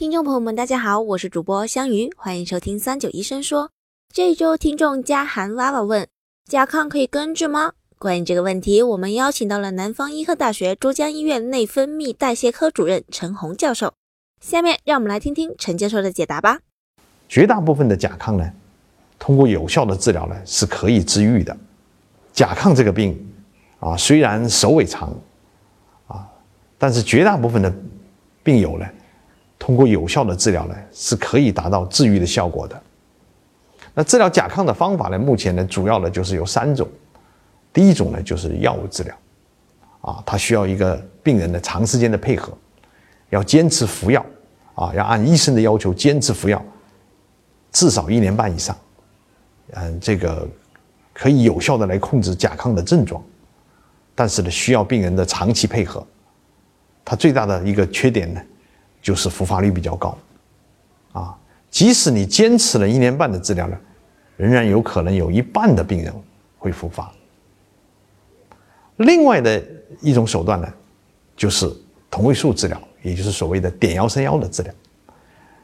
听众朋友们，大家好，我是主播香鱼，欢迎收听三九医生说。这一周听众家涵娃娃问：甲亢可以根治吗？关于这个问题，我们邀请到了南方医科大学珠江医院内分泌代谢科主任陈红教授。下面让我们来听听陈教授的解答吧。绝大部分的甲亢呢，通过有效的治疗呢是可以治愈的。甲亢这个病啊，虽然首尾长啊，但是绝大部分的病友呢。通过有效的治疗呢，是可以达到治愈的效果的。那治疗甲亢的方法呢，目前呢，主要的就是有三种。第一种呢，就是药物治疗，啊，它需要一个病人的长时间的配合，要坚持服药，啊，要按医生的要求坚持服药，至少一年半以上，嗯，这个可以有效的来控制甲亢的症状，但是呢，需要病人的长期配合。它最大的一个缺点呢。就是复发率比较高，啊，即使你坚持了一年半的治疗呢，仍然有可能有一半的病人会复发。另外的一种手段呢，就是同位素治疗，也就是所谓的点幺三幺的治疗。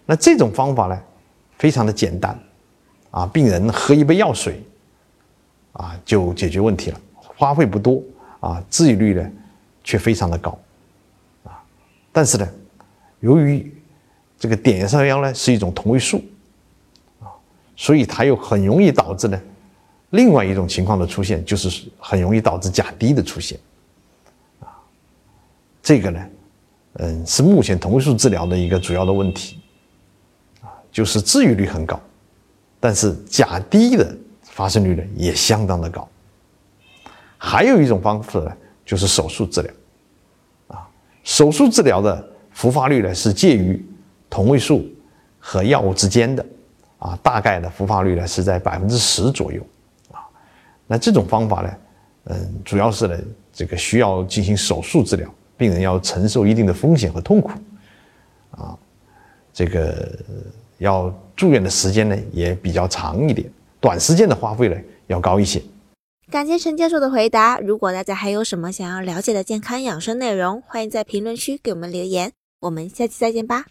那这种方法呢，非常的简单，啊，病人喝一杯药水，啊，就解决问题了，花费不多，啊，治愈率呢，却非常的高，啊，但是呢。由于这个碘三幺呢是一种同位素啊，所以它又很容易导致呢另外一种情况的出现，就是很容易导致甲低的出现啊。这个呢，嗯，是目前同位素治疗的一个主要的问题啊，就是治愈率很高，但是甲低的发生率呢也相当的高。还有一种方式呢，就是手术治疗啊，手术治疗的。复发率呢是介于同位素和药物之间的，啊，大概的复发率呢是在百分之十左右，啊，那这种方法呢，嗯，主要是呢这个需要进行手术治疗，病人要承受一定的风险和痛苦，啊，这个要住院的时间呢也比较长一点，短时间的花费呢要高一些。感谢陈教授的回答。如果大家还有什么想要了解的健康养生内容，欢迎在评论区给我们留言。我们下期再见吧。